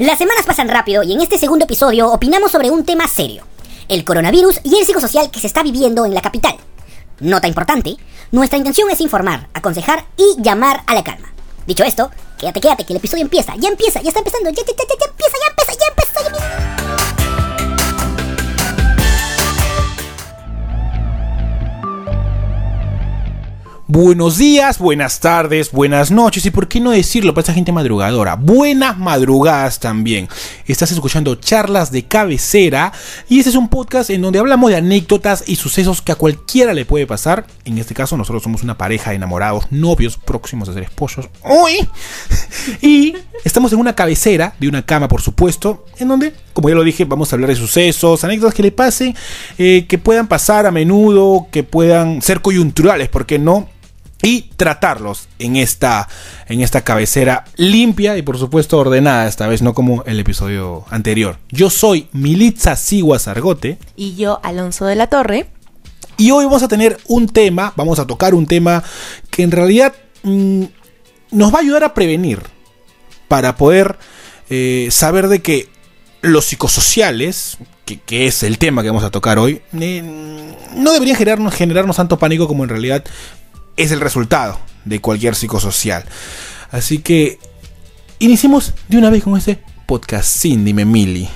Las semanas pasan rápido y en este segundo episodio opinamos sobre un tema serio, el coronavirus y el psicosocial que se está viviendo en la capital. Nota importante, nuestra intención es informar, aconsejar y llamar a la calma. Dicho esto, quédate, quédate, que el episodio empieza, ya empieza, ya está empezando, ya, ya, ya, ya, empieza, ya empieza, ya empieza, ya empieza. Buenos días, buenas tardes, buenas noches y por qué no decirlo para esa gente madrugadora. Buenas madrugadas también. Estás escuchando charlas de cabecera y este es un podcast en donde hablamos de anécdotas y sucesos que a cualquiera le puede pasar. En este caso nosotros somos una pareja de enamorados, novios, próximos a ser esposos. ¡Uy! Y estamos en una cabecera de una cama, por supuesto, en donde, como ya lo dije, vamos a hablar de sucesos, anécdotas que le pasen, eh, que puedan pasar a menudo, que puedan ser coyunturales, ¿por qué no? Y tratarlos en esta, en esta cabecera limpia y por supuesto ordenada esta vez, no como el episodio anterior. Yo soy Militza Sigua Sargote Y yo, Alonso de la Torre. y hoy vamos a tener un tema, vamos a tocar un tema que en realidad mm, nos va a ayudar a prevenir para poder eh, saber de que los psicosociales, que, que es el tema que vamos a tocar hoy, eh, no deberían generarnos, generarnos tanto pánico como en realidad es el resultado de cualquier psicosocial. Así que iniciemos de una vez con ese podcast sin dime Mili.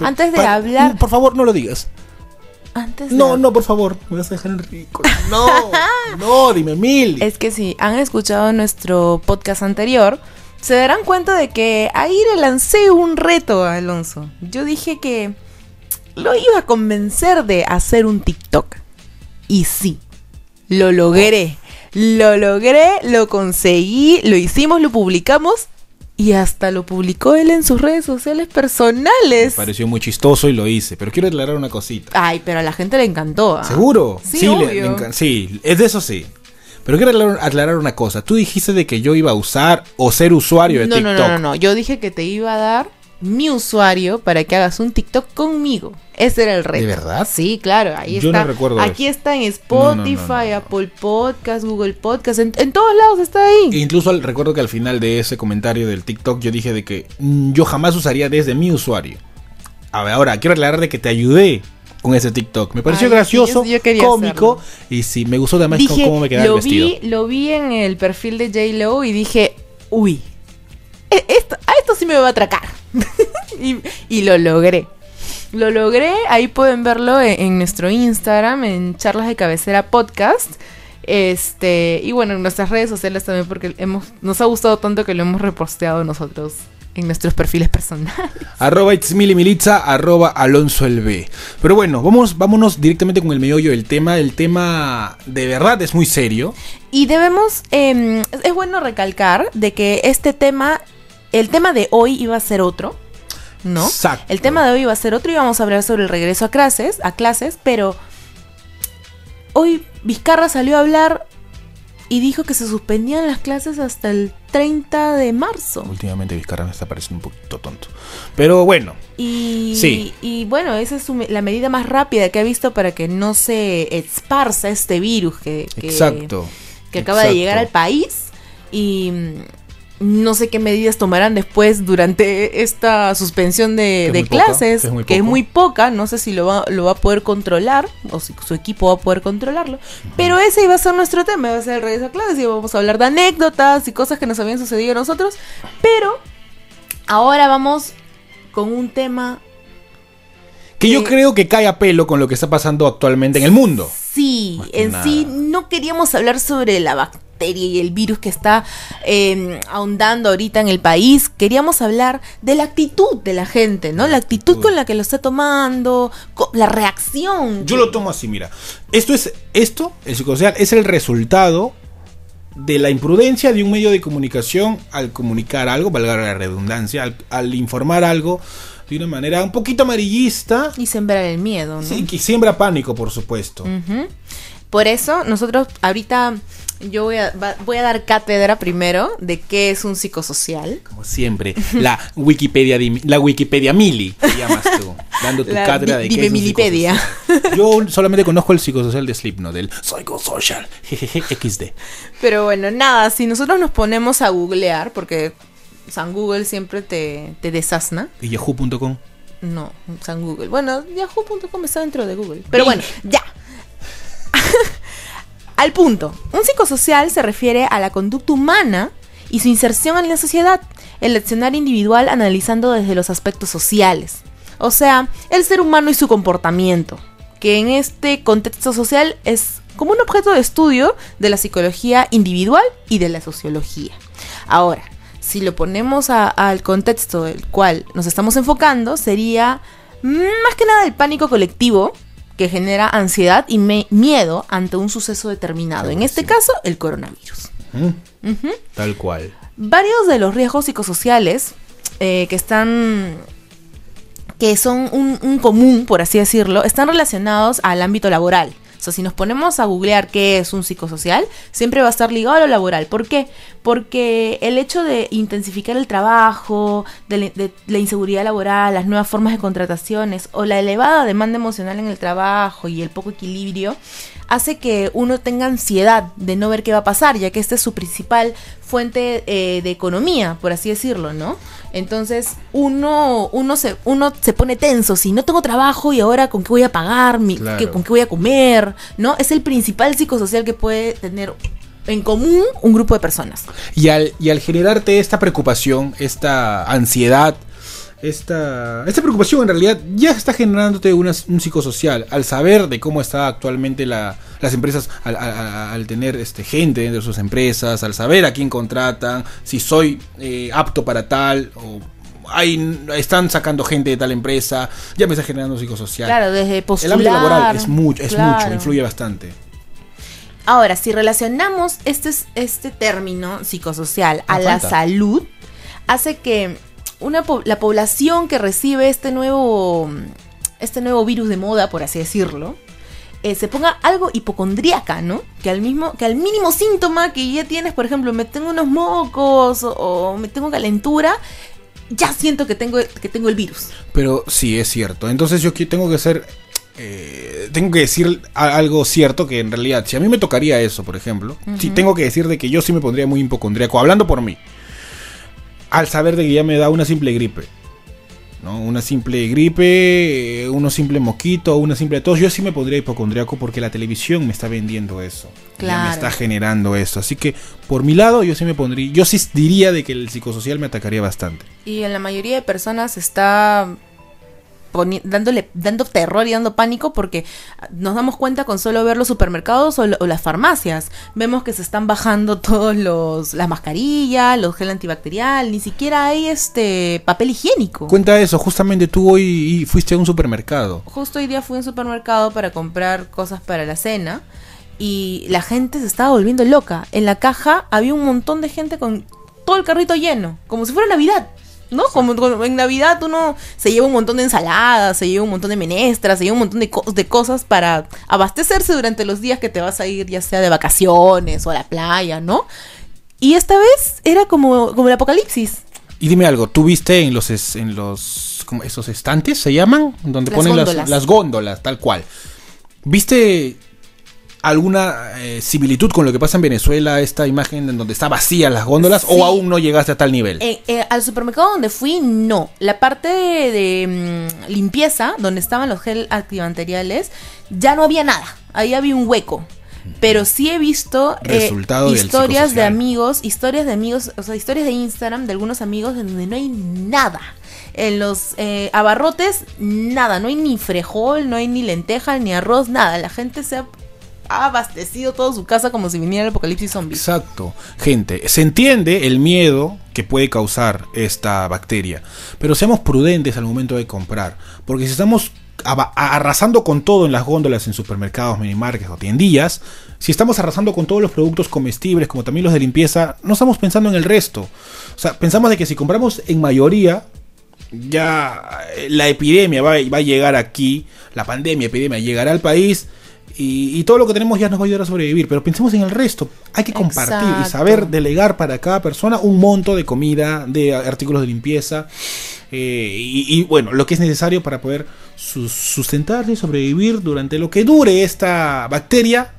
Antes de Pa- hablar. Por favor, no lo digas. Antes de No, no, por favor, me vas a dejar en ridículo. No, no, dime Mili. Es que si han escuchado nuestro podcast anterior, se darán cuenta de que ahí le lancé un reto a Alonso. Yo dije que lo iba a convencer de hacer un TikTok. Y sí, lo logré. Lo logré, lo conseguí, lo hicimos, lo publicamos. Y hasta lo publicó él en sus redes sociales Me personales. pareció muy chistoso y lo hice, pero quiero aclarar una cosita. Ay, pero a la gente le encantó. ¿ah? ¿Seguro? Sí, le- obvio. le encan- sí, es de eso sí. Pero quiero aclarar, una cosa. Tú dijiste de que yo iba a usar o ser usuario de No, no, TikTok. no, no, no. Yo dije que te iba a dar mi usuario para que hagas un TikTok conmigo. Ese era el reto. ¿De verdad? Sí, claro. Ahí Yo está. no recuerdo Aquí eso. está en Spotify, no, no, no. Apple Podcast, Google Podcast. En, en todos lados está ahí. E incluso al- recuerdo que al final de ese comentario del TikTok yo dije de que mm, yo jamás usaría desde mi usuario. A ver, ahora quiero aclarar de que te ayudé con ese TikTok. Me pareció Ay, gracioso, yo- yo cómico y sí, me gustó además dije, cómo me quedaba el lo vestido. vi, lo vi en el perfil de J Lo y dije, uy, e- esto, a esto sí me va a atracar. y, y lo logré. Lo logré, ahí pueden verlo en, en nuestro Instagram, en Charlas de Cabecera Podcast. Este, y bueno, en nuestras redes sociales también, porque hemos, nos ha gustado tanto que lo hemos reposteado nosotros en nuestros perfiles personales. Arroba Itzmili Militza, arroba Alonso el B. Pero bueno, vamos, vámonos directamente con el meollo del tema. El tema de verdad es muy serio. Y debemos, eh, es bueno recalcar de que este tema, el tema de hoy iba a ser otro, ¿no? Exacto. El tema de hoy iba a ser otro y vamos a hablar sobre el regreso a clases, a clases, pero hoy Vizcarra salió a hablar y dijo que se suspendían las clases hasta el 30 de marzo. Últimamente Vizcarra me está pareciendo un poquito tonto. Pero bueno, Y, Sí. y bueno, esa es su la medida más rápida que ha visto para que no se esparza este virus que, que- exacto. que acaba de llegar al país y no sé qué medidas tomarán después durante esta suspensión de, Que es de muy poca, clases, que es muy que es poco. muy poca, no sé si lo va, lo va a poder controlar o si su equipo va a poder controlarlo, pero ese iba a ser nuestro tema, iba a ser el regreso a clases y vamos a hablar de anécdotas y cosas que nos habían sucedido a nosotros, pero ahora vamos con un tema Que yo creo que cae a pelo con lo que está pasando actualmente en el mundo. Sí, en nada. sí no queríamos hablar sobre la bacteria y el virus que está eh, ahondando ahorita en el país. Queríamos hablar de la actitud de la gente, ¿no? La actitud con la que lo está tomando, la reacción. Yo lo tomo así, mira. Esto es, esto, el psicosocial, es el resultado de la imprudencia de un medio de comunicación al comunicar algo, valga la redundancia, al, al informar algo de una manera un poquito amarillista. Y sembrar el miedo, ¿no? Sí, que siembra pánico, por supuesto. Por eso, nosotros ahorita yo voy a, va- voy a dar cátedra primero de qué es un psicosocial. Como siempre, la Wikipedia, la Wikipedia Mili, te llamas tú, dando tu La cátedra de qué es un Milipedia. psicosocial. Yo solamente conozco el psicosocial de Slipknot, del Psychosocial, jejeje, XD. Pero bueno, nada, si nosotros nos ponemos a googlear, porque San Google siempre te, te desasna. ¿Y yahoo.com? No, San Google. Bueno, yahoo.com está dentro de Google. Pero bueno, ya. Al punto. Un psicosocial se refiere a la conducta humana y su inserción en la sociedad, el accionar individual analizando desde los aspectos sociales. O sea, el ser humano y su comportamiento, que en este contexto social es como un objeto de estudio de la psicología individual y de la sociología. Ahora, si lo ponemos al contexto del cual nos estamos enfocando, sería más que nada el pánico colectivo que genera ansiedad y miedo ante un suceso determinado. En este caso, el coronavirus. ¿Mm? Tal cual. Varios de los riesgos psicosociales eh, que están que son un, un común, por así decirlo, están relacionados al ámbito laboral. Si nos ponemos a googlear qué es un psicosocial, siempre va a estar ligado a lo laboral. ¿Por qué? Porque el hecho de intensificar el trabajo, de, la- de la inseguridad laboral, las nuevas formas de contrataciones o la elevada demanda emocional en el trabajo y el poco equilibrio, hace que uno tenga ansiedad de no ver qué va a pasar, ya que esta es su principal fuente eh, de economía, por así decirlo, ¿no? Entonces uno, uno, se, uno se pone tenso, si no tengo trabajo y ahora con qué voy a pagar, mi, Claro. qué- con qué voy a comer, ¿no? Es el principal psicosocial que puede tener en común un grupo de personas. Y al, y al generarte esta preocupación, esta ansiedad, esta, esta preocupación en realidad ya está generándote una- un psicosocial. Al saber de cómo está actualmente la- las empresas, al, al- al tener este, gente dentro de sus empresas, al saber a quién contratan, si soy eh, apto para tal, o hay, están sacando gente de tal empresa, ya me está generando un psicosocial. Claro, desde El postular. ámbito laboral es mucho, es mucho, influye bastante. Ahora, si relacionamos este, este término psicosocial a la salud, hace que una, po- la población que recibe este nuevo, este nuevo virus de moda, por así decirlo, eh, se ponga algo hipocondríaca, ¿no? Que al, mismo, que al mínimo síntoma que ya tienes, por ejemplo, me tengo unos mocos o, o me tengo calentura, ya siento que tengo, que tengo el virus. Pero sí, es cierto. Entonces yo tengo que ser... eh, tengo que decir algo cierto que en realidad, si a mí me tocaría eso, por ejemplo, sí tengo que decir de que yo sí me pondría muy hipocondríaco, hablando por mí, al saber de que ya me da una simple gripe. ¿no? Una simple gripe, eh, uno simple moquito, una simple tos, yo sí me pondría hipocondríaco porque la televisión me está vendiendo eso. Ya Claro. me está generando eso. Así que por mi lado yo sí me pondría, yo sí diría de que el psicosocial me atacaría bastante. Y en la mayoría de personas está dándole dando terror y dando pánico porque nos damos cuenta con solo ver los supermercados o, lo- o las farmacias. Vemos que se están bajando todos los las mascarillas, los gel antibacterial, ni siquiera hay este papel higiénico. Cuenta eso, justamente tú hoy y- fuiste a un supermercado. Justo hoy día fui a un supermercado para comprar cosas para la cena y la gente se estaba volviendo loca. En la caja había un montón de gente con todo el carrito lleno, como si fuera Navidad. ¿No? Como, como en Navidad uno se lleva un montón de ensaladas, se lleva un montón de menestras, se lleva un montón de, co- de cosas para abastecerse durante los días que te vas a ir, ya sea de vacaciones o a la playa, ¿no? Y esta vez era como, como el apocalipsis. Y dime algo, ¿tú viste en los es- en los como esos estantes se llaman donde Las ponen góndolas. las, las góndolas, tal cual? ¿Viste alguna eh, similitud con lo que pasa en Venezuela, esta imagen en donde está vacías las góndolas Sí. o aún no llegaste a tal nivel? Eh, eh, al supermercado donde fui, no. La parte de, de, mm, limpieza, donde estaban los gel antibacteriales, ya no había nada. Ahí había un hueco. Pero sí he visto eh, historias de amigos, historias de amigos, o sea, historias de Instagram de algunos amigos en donde no hay nada. En los eh, abarrotes, nada. No hay ni frijol, no hay ni lenteja, ni arroz, nada. La gente se ha, ha abastecido toda su casa como si viniera el apocalipsis zombie. Exacto. Gente, se entiende el miedo que puede causar esta bacteria, pero seamos prudentes al momento de comprar, porque si estamos arrasando con todo en las góndolas en supermercados, minimarkets o tiendillas, si estamos arrasando con todos los productos comestibles, como también los de limpieza, no estamos pensando en el resto. O sea, pensamos de que si compramos en mayoría, ya eh, la epidemia va, va a llegar aquí, la pandemia, epidemia llegará al país y, y todo lo que tenemos ya nos va a ayudar a sobrevivir. Pero pensemos en el resto, hay que compartir y saber delegar para cada persona un monto de comida, de artículos de limpieza eh, y, y, bueno, lo que es necesario para poder sus- sustentarse y sobrevivir durante lo que dure esta bacteria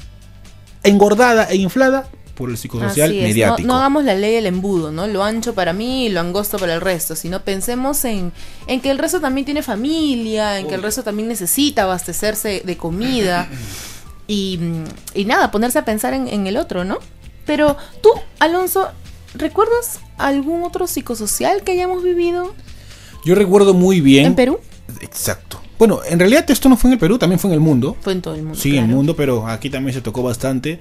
engordada e inflada por el psicosocial Así es, mediático. No, no hagamos la ley del embudo, ¿no? Lo ancho para mí y lo angosto para el resto, sino pensemos en, en que el resto también tiene familia, en que el resto también necesita abastecerse de comida y, y nada, ponerse a pensar en, en el otro, ¿no? Pero tú, Alonso, ¿recuerdas algún otro psicosocial que hayamos vivido Yo recuerdo muy bien. en Perú? Exacto. Bueno, en realidad esto no fue en el Perú, también fue en el mundo. Fue en todo el mundo. Sí, en el mundo, pero aquí también se tocó bastante.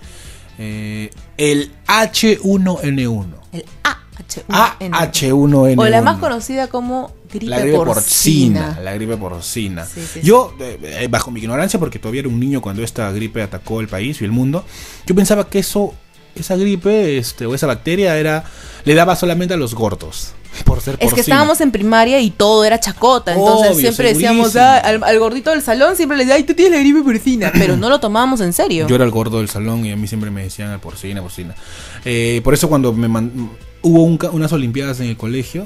Eh, el H1N1. El AH1N1. AH1N1. O la más conocida como gripe, La gripe porcina. porcina. La gripe porcina. Sí, sí, yo, eh, eh, bajo mi ignorancia, porque todavía era un niño cuando esta gripe atacó el país y el mundo, yo pensaba que eso, esa gripe, este, o esa bacteria era, le daba solamente a los gordos. Por ser Es que estábamos en primaria y todo era chacota, entonces Obvio, siempre decíamos ah, al, al gordito del salón siempre le decía, ay, tú tienes la gripe porcina, pero no lo tomábamos en serio. Yo era el gordo del salón y a mí siempre me decían "Ah, porcina, porcina. Eh, por eso cuando me man- hubo un ca- unas olimpiadas en el colegio,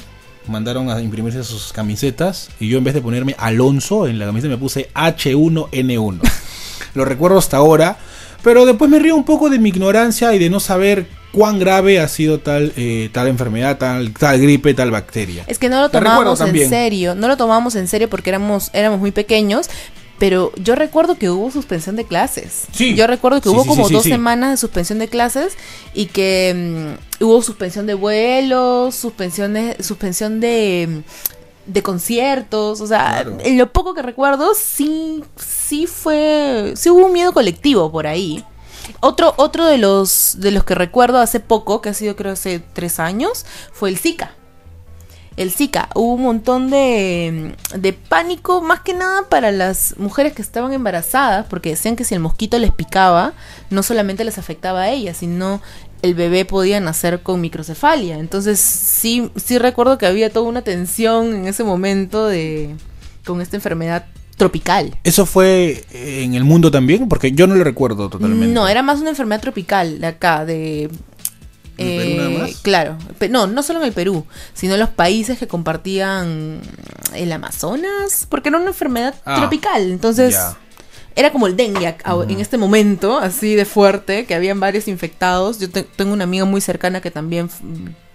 mandaron a imprimirse sus camisetas y yo en vez de ponerme Alonso en la camiseta me puse H1N1. Lo recuerdo hasta ahora, pero después me río un poco de mi ignorancia y de no saber cuán grave ha sido tal, eh, tal enfermedad, tal, tal gripe, tal bacteria. Es que no lo tomábamos en serio, no lo tomábamos en serio porque éramos, éramos muy pequeños, pero yo recuerdo que hubo suspensión de clases. Sí. Yo recuerdo que Sí, hubo sí, como sí, dos semanas de suspensión de clases y que mm, hubo suspensión de vuelos, suspensión de, suspensión de, de conciertos, o sea, Claro. en lo poco que recuerdo sí, sí fue, sí hubo un miedo colectivo por ahí. Otro, otro de los de los que recuerdo hace poco, que ha sido creo hace tres años, fue el Zika el Zika. Hubo un montón de, de pánico, más que nada para las mujeres que estaban embarazadas, porque decían que si el mosquito les picaba, no solamente les afectaba a ellas, sino el bebé podía nacer con microcefalia. Entonces sí, sí recuerdo que había toda una tensión en ese momento de con esta enfermedad tropical. ¿Eso fue eh, en el mundo también? Porque yo no lo recuerdo totalmente. No, era más una enfermedad tropical de acá, de... ¿En Perú nada eh, más? Claro, Pe- no, no solo en el Perú, sino en los países que compartían el Amazonas, porque era una enfermedad Ah, tropical, entonces. Era como el dengue en este momento, así de fuerte, que habían varios infectados. Yo te- tengo una amiga muy cercana que también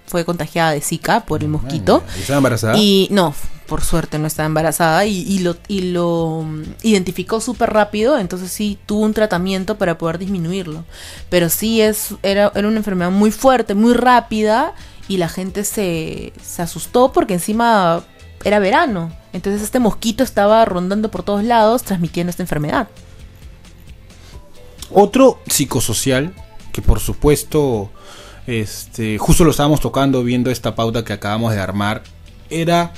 fue contagiada de Zika por el mosquito. ¿Y estaba embarazada? Y no, por suerte no estaba embarazada y, y lo, y lo mm, identificó súper rápido, entonces sí tuvo un tratamiento para poder disminuirlo. Pero sí es, era, era una enfermedad muy fuerte, muy rápida y la gente se, se asustó porque encima era verano. Entonces este mosquito estaba rondando por todos lados transmitiendo esta enfermedad. Otro psicosocial, que por supuesto, este, justo lo estábamos tocando viendo esta pauta que acabamos de armar, era...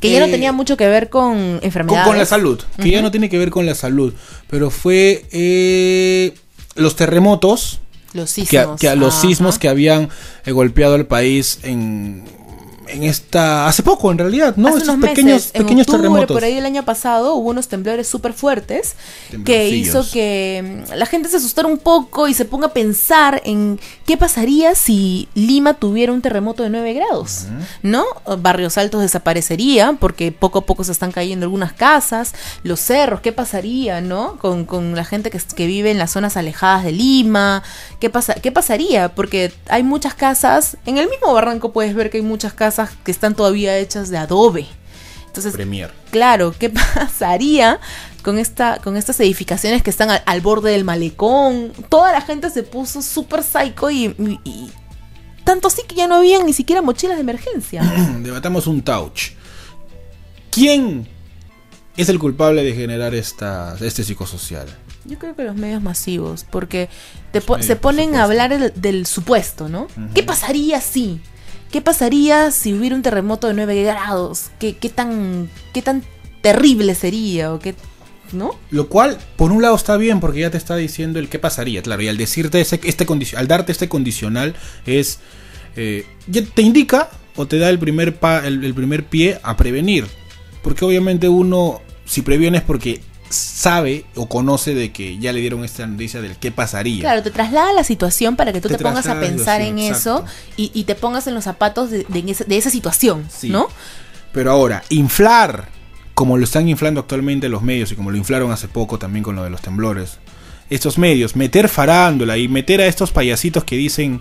Que ya no eh, tenía mucho que ver con enfermedades. con la salud, que ya no tiene que ver con la salud, pero fue eh, los terremotos, Los que, sismos. que a los Ajá. sismos que habían eh, golpeado al país en, en esta... Hace poco en realidad, ¿no? Hace Estos unos pequeños, meses, en pequeños octubre, terremotos. por ahí el año pasado hubo unos temblores súper fuertes que hizo que mm, la gente se asustara un poco y se ponga a pensar en qué pasaría si Lima tuviera un terremoto de 9 grados, ¿no? Barrios altos desaparecerían porque poco a poco se están cayendo algunas casas, los cerros, ¿qué pasaría, no? Con, con la gente que, que vive en las zonas alejadas de Lima, ¿qué, pasa, ¿qué pasaría? Porque hay muchas casas, en el mismo barranco puedes ver que hay muchas casas que están todavía hechas de adobe. Entonces, Premier. claro, ¿qué pasaría con esta, con estas edificaciones que están al, al borde del malecón? Toda la gente se puso súper psycho y, y- y tanto así que ya no habían ni siquiera mochilas de emergencia. Debatamos un touch. ¿Quién es el culpable de generar esta, este psicosocial? Yo creo que los medios masivos, porque te Los po- medios, se ponen a hablar del supuesto, ¿no? ¿Qué pasaría si? ¿Qué pasaría si hubiera un terremoto de 9 grados? ¿Qué, tan, qué tan terrible sería? ¿O qué, ¿No? Lo cual, por un lado, está bien porque ya te está diciendo el qué pasaría, claro. Y al decirte ese, este al darte este condicional, es. eh, te indica o te da el primer, el, el primer pie a prevenir. Porque obviamente uno, si previene es porque sabe o conoce de que ya le dieron esta noticia del qué pasaría. Claro, te traslada la situación para que tú Te te, pongas a pensar en eso y, y te pongas en los zapatos de, de esa situación, Sí. ¿no? Pero ahora, inflar, como lo están inflando actualmente los medios y como lo inflaron hace poco también con lo de los temblores, estos medios, meter farándula y meter a estos payasitos que dicen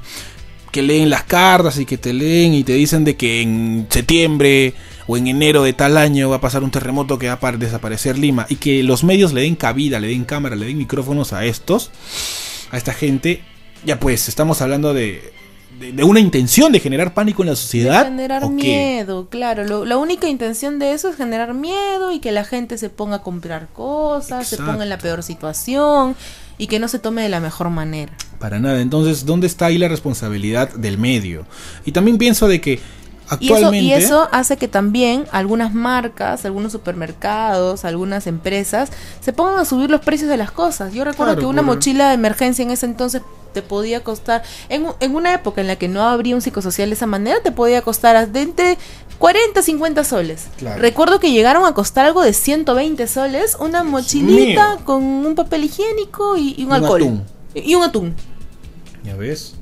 que leen las cartas y que te leen y te dicen de que en septiembre o en enero de tal año va a pasar un terremoto que va a desaparecer Lima y que los medios le den cabida, le den cámara, le den micrófonos a estos, a esta gente, ya pues estamos hablando de, de, una intención de generar pánico en la sociedad. generar miedo, claro. la única intención de eso es generar miedo y que la gente se ponga a comprar cosas, se ponga en la peor situación y que no se tome de la mejor manera. Para nada. Entonces, ¿dónde está ahí la responsabilidad del medio? Y también pienso de que Actualmente, y, eso, hace que también algunas marcas, algunos supermercados, algunas empresas se pongan a subir los precios de las cosas. Yo recuerdo que una mochila de emergencia en ese entonces te podía costar, en, en, una época en la que no habría un psicosocial de esa manera, te podía costar entre 40 50 soles. Recuerdo que llegaron a costar algo de 120 soles, una mochilita con un papel higiénico y, un, alcohol. Y un atún. Ya ves.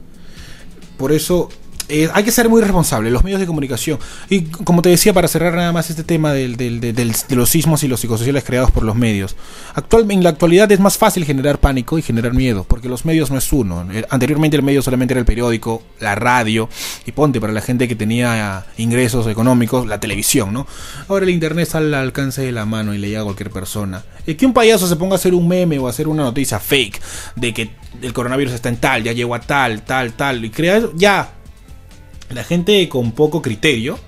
Por eso eh, hay que ser muy responsable, los medios de comunicación. Y como te decía, para cerrar nada más este tema del, de los sismos y los psicosociales creados por los medios. Actual, en la actualidad es más fácil generar pánico y generar miedo, porque los medios no es uno. Eh, anteriormente el medio solamente era el periódico, la radio, y ponte para la gente que tenía ingresos económicos, la televisión, ¿no? Ahora el internet sale al alcance de la mano y le llega a cualquier persona. Y que un payaso se ponga a hacer un meme o a hacer una noticia fake de que el coronavirus está en tal, ya llegó a tal, tal, tal, y crea ya la gente con poco criterio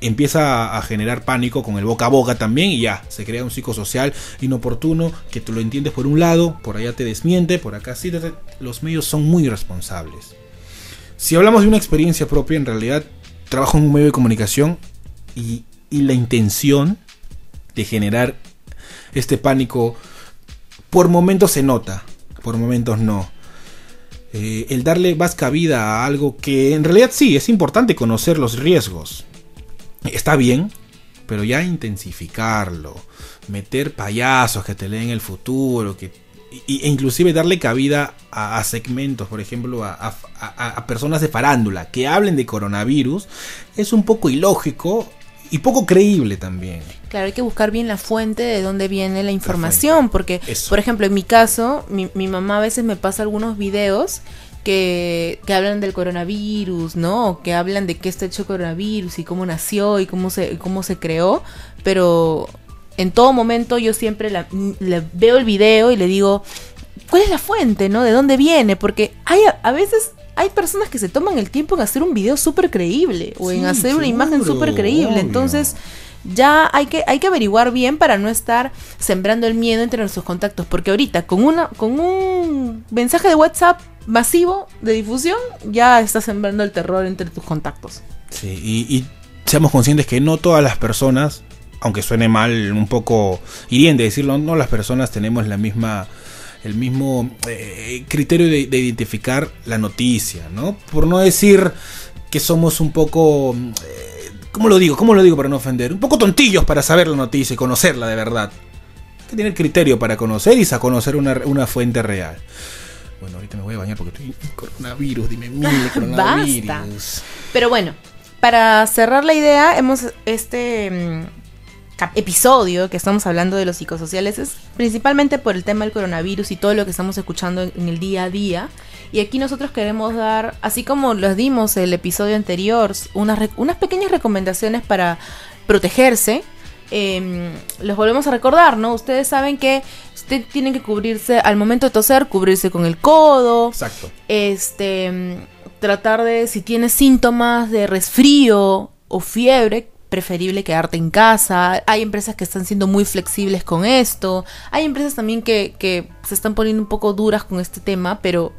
empieza a generar pánico con el boca a boca también y ya, se crea un psicosocial inoportuno que tú lo entiendes por un lado, por allá te desmiente, por acá sí, los medios son muy responsables. Si hablamos de una experiencia propia, en realidad trabajo en un medio de comunicación y, y la intención de generar este pánico por momentos se nota, por momentos no. Eh, el darle más cabida a algo que en realidad sí, es importante conocer los riesgos. Está bien, pero ya intensificarlo, meter payasos que te leen el futuro, que, e inclusive darle cabida a, segmentos, por ejemplo, a, a, personas de farándula que hablen de coronavirus, es un poco ilógico y poco creíble también. Claro, hay que buscar bien la fuente de dónde viene la información, porque, por ejemplo, en mi caso, mi, mi, mamá a veces me pasa algunos videos que, que, hablan del coronavirus, ¿no? Que hablan de qué está hecho el coronavirus y cómo nació y cómo se, cómo se creó, pero en todo momento yo siempre la, veo el video y le digo, ¿cuál es la fuente, no? ¿De dónde viene? Porque hay a veces hay personas que se toman el tiempo en hacer un video súper creíble o en hacer una imagen súper creíble. Entonces, ya hay que, hay que averiguar bien para no estar sembrando el miedo entre nuestros contactos. Porque ahorita, con, una, con un mensaje de WhatsApp masivo de difusión, ya estás sembrando el terror entre tus contactos. Sí, y, y seamos conscientes que no todas las personas, aunque suene mal, un poco hiriente decirlo, no las personas tenemos la misma el mismo eh, criterio de, identificar la noticia, ¿no? Por no decir que somos un poco... Eh, ¿Cómo lo digo? ¿Cómo lo digo para no ofender? Un poco tontillos para saber la noticia y conocerla de verdad. Hay que tener criterio para conocer y conocer una, una fuente real. Bueno, ahorita me voy a bañar porque estoy coronavirus, dime mil coronavirus. Pero bueno, para cerrar la idea, hemos este mm, episodio que estamos hablando de los psicosociales es principalmente por el tema del coronavirus y todo lo que estamos escuchando en, el día a día. Y aquí nosotros queremos dar, así como los dimos el episodio anterior, unas, unas pequeñas recomendaciones para protegerse. Eh, los volvemos a recordar, ¿no? Ustedes saben que usted tienen que cubrirse al momento de toser, cubrirse con el codo. Exacto. Este, tratar de, si tiene síntomas de resfrío o fiebre, preferible quedarte en casa. Hay empresas que están siendo muy flexibles con esto. Hay empresas también que, que se están poniendo un poco duras con este tema, pero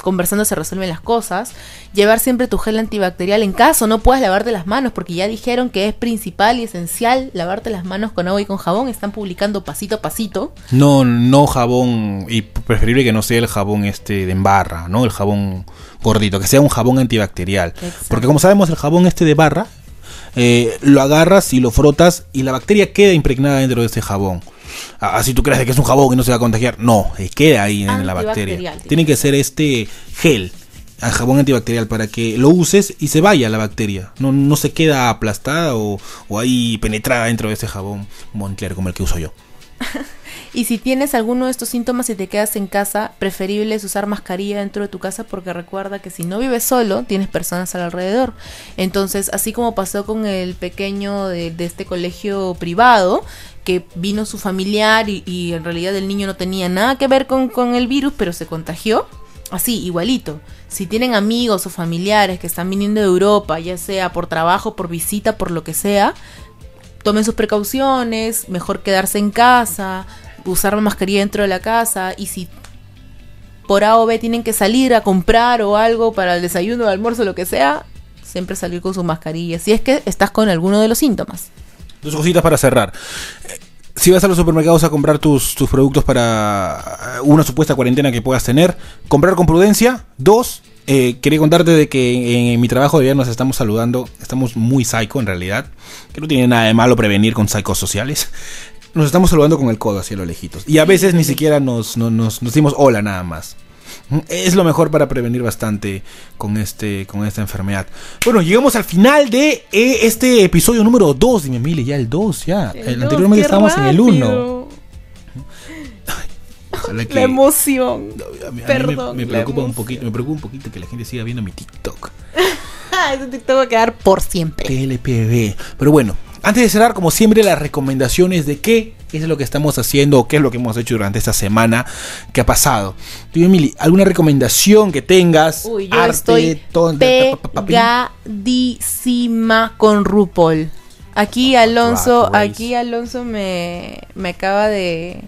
conversando se resuelven las cosas. Llevar siempre tu gel antibacterial en caso no puedas lavarte las manos, porque ya dijeron que es principal y esencial lavarte las manos con agua y con jabón. Están publicando pasito a pasito. No, no jabón, y preferible que no sea el jabón este de barra, ¿no? El jabón gordito, que sea un jabón antibacterial. Porque como sabemos, el jabón este de barra eh, lo agarras y lo frotas y la bacteria queda impregnada dentro de ese jabón. Así tú crees que es un jabón y no se va a contagiar. No, eh, queda ahí en la bacteria. Tiene que ser este gel, jabón antibacterial, para que lo uses y se vaya la bacteria. No, no se queda aplastada o, ahí penetrada dentro de ese jabón Montclair como el que uso yo. Y si tienes alguno de estos síntomas y te quedas en casa, preferible es usar mascarilla dentro de tu casa porque recuerda que si no vives solo, tienes personas alrededor. Entonces, así como pasó con el pequeño de, este colegio privado, que vino su familiar y, y en realidad el niño no tenía nada que ver con, con el virus, pero se contagió. Así, igualito. Si tienen amigos o familiares que están viniendo de Europa, ya sea por trabajo, por visita, por lo que sea, tomen sus precauciones, mejor quedarse en casa, usar la mascarilla dentro de la casa y si por A o B tienen que salir a comprar o algo para el desayuno, el almuerzo, lo que sea, siempre salir con su mascarilla, si es que estás con alguno de los síntomas. Dos cositas para cerrar. Si vas a los supermercados a comprar tus, tus productos para eh, una supuesta cuarentena que puedas tener, comprar con prudencia. Dos, eh, quería contarte de que en, mi trabajo de día nos estamos saludando. Estamos muy psycho en realidad. Que no tiene nada de malo prevenir con psicos sociales. Nos estamos saludando con el codo hacia lo lejitos. Y a veces ni siquiera nos, no- nos, nos decimos hola nada más. Es lo mejor para prevenir bastante con este con esta enfermedad. Bueno, llegamos al final de eh, este episodio número 2. Dime, Mile, ya el 2, ya. El, anteriormente estábamos en el 1. Ojalá que- La emoción. a mí- a mí me- Perdón, me, la preocupa un poquito, me preocupa un poquito que la gente siga viendo mi TikTok. Ese TikTok va a quedar por siempre. TLPB. Pero bueno, antes de cerrar, como siempre, las recomendaciones de qué es lo que estamos haciendo o qué es lo que hemos hecho durante esta semana que ha pasado. Dime, Emily, ¿alguna recomendación que tengas? Uy, yo Arte, estoy pegadísima con RuPaul. Aquí Alonso, Drag Race. aquí Alonso me, me acaba de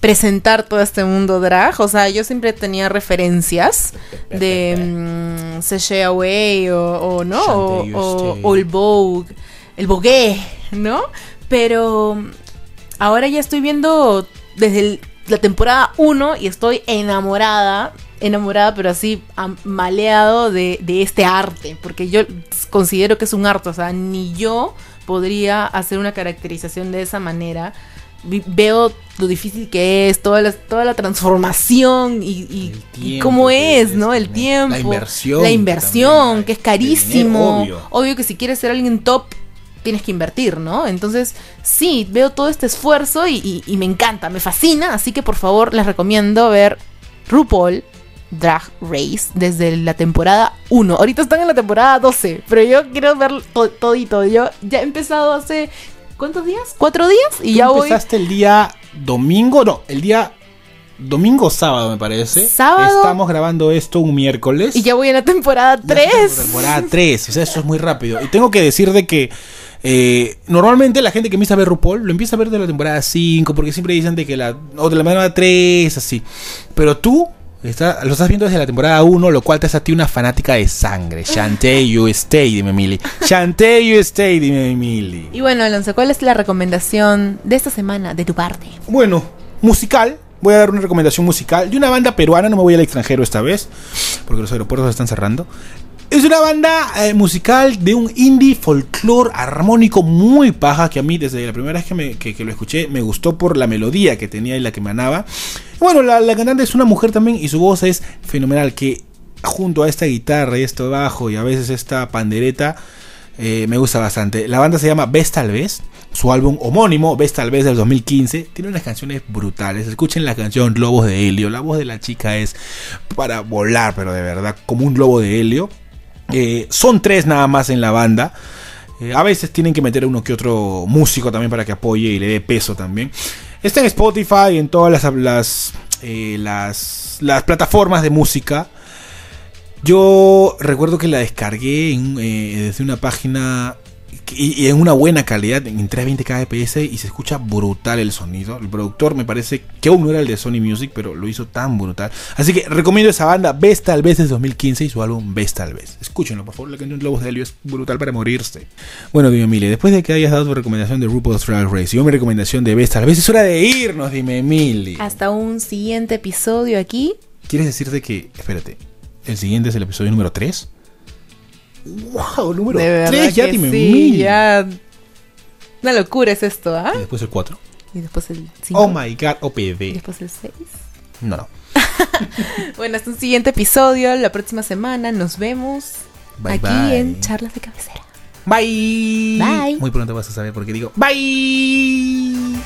presentar todo este mundo drag. O sea, yo siempre tenía referencias de Sashay Away o, o no, o, o- Vogue, el Vogue, ¿no? Pero mm, ahora ya estoy viendo desde el- la temporada 1 y estoy enamorada, enamorada, pero así maleado de, de este arte, porque yo considero que es un arte, o sea, ni yo podría hacer una caracterización de esa manera. Veo lo difícil que es, toda la, toda la transformación y, y- cómo es, es ¿no? El tiempo. La inversión La que inversión, que es carísimo. dinero, obvio. obvio que si quieres ser alguien top, tienes que invertir, ¿no? Entonces, sí, veo todo este esfuerzo y, y- y me encanta, me fascina, así que por favor les recomiendo ver RuPaul Drag Race desde la temporada 1. Ahorita están en la temporada 12, pero yo quiero ver to- todito. Yo ya he empezado hace, ¿cuántos días? ¿Cuatro días? Y Tú ya voy... empezaste el día domingo, no, el día domingo sábado me parece. Sábado. Estamos grabando esto un miércoles. Y ya voy en la temporada Ya estamos 3. en Temporada 3, o sea, eso es muy rápido. Y tengo que decir de que eh, normalmente la gente que empieza a ver RuPaul lo empieza a ver de la temporada 5, porque siempre dicen de que la. o de la temporada 3, así. Pero tú está- lo estás viendo desde la temporada 1, lo cual te hace a ti una fanática de sangre. Shantae, you stay, dime Emily. Shantae, you stay, dime Emily. Y bueno, Alonso, ¿cuál es la recomendación de esta semana de tu parte? Bueno, musical. Voy a dar una recomendación musical de una banda peruana. No me voy al extranjero esta vez, porque los aeropuertos están cerrando. Es una banda eh, musical de un indie folclore armónico muy paja que a mí desde la primera vez que, me- que- lo escuché me gustó por la melodía que tenía y la que emanaba. Bueno, la, cantante es una mujer también y su voz es fenomenal que junto a esta guitarra y esto bajo y a veces esta pandereta eh, me gusta bastante. La banda se llama Ves Tal Vez. Su álbum homónimo, Ves Tal Vez del 2015, tiene unas canciones brutales. Escuchen la canción Lobos de Helio. La voz de la chica es para volar, pero de verdad, como un globo de helio. Eh, son tres nada más en la banda. Eh, a veces tienen que meter uno que otro músico también para que apoye y le dé peso también. Está en Spotify, en todas las, eh, las, las plataformas de música. Yo recuerdo que la descargué en, desde una página y, y en una buena calidad, en 320 kbps y se escucha brutal el sonido. El productor me parece que aún no era el de Sony Music, pero lo hizo tan brutal. Así que recomiendo esa banda, Ves Tal Vez de 2015 y su álbum Ves Tal Vez. Escúchenlo, por favor, la canción Lobos de Helio es brutal para morirse. Bueno, dime Emily, después de que hayas dado tu recomendación de RuPaul's Drag Race y yo mi recomendación de Ves Tal Vez, es hora de irnos, dime Emily. Hasta un siguiente episodio aquí. ¿Quieres decirte que, espérate, el siguiente es el episodio número 3? ¡Wow! Número De verdad 3, ya dime sí, mil. ya. Una locura es esto, ¿ah? Y después el 4. Y después el 5. Oh my god, Y OPD. después el 6. No, no. Bueno, hasta un siguiente episodio. La próxima semana nos vemos Bye, aquí bye. en Charlas de Cabecera. Bye. Bye. Muy pronto vas a saber por qué digo bye.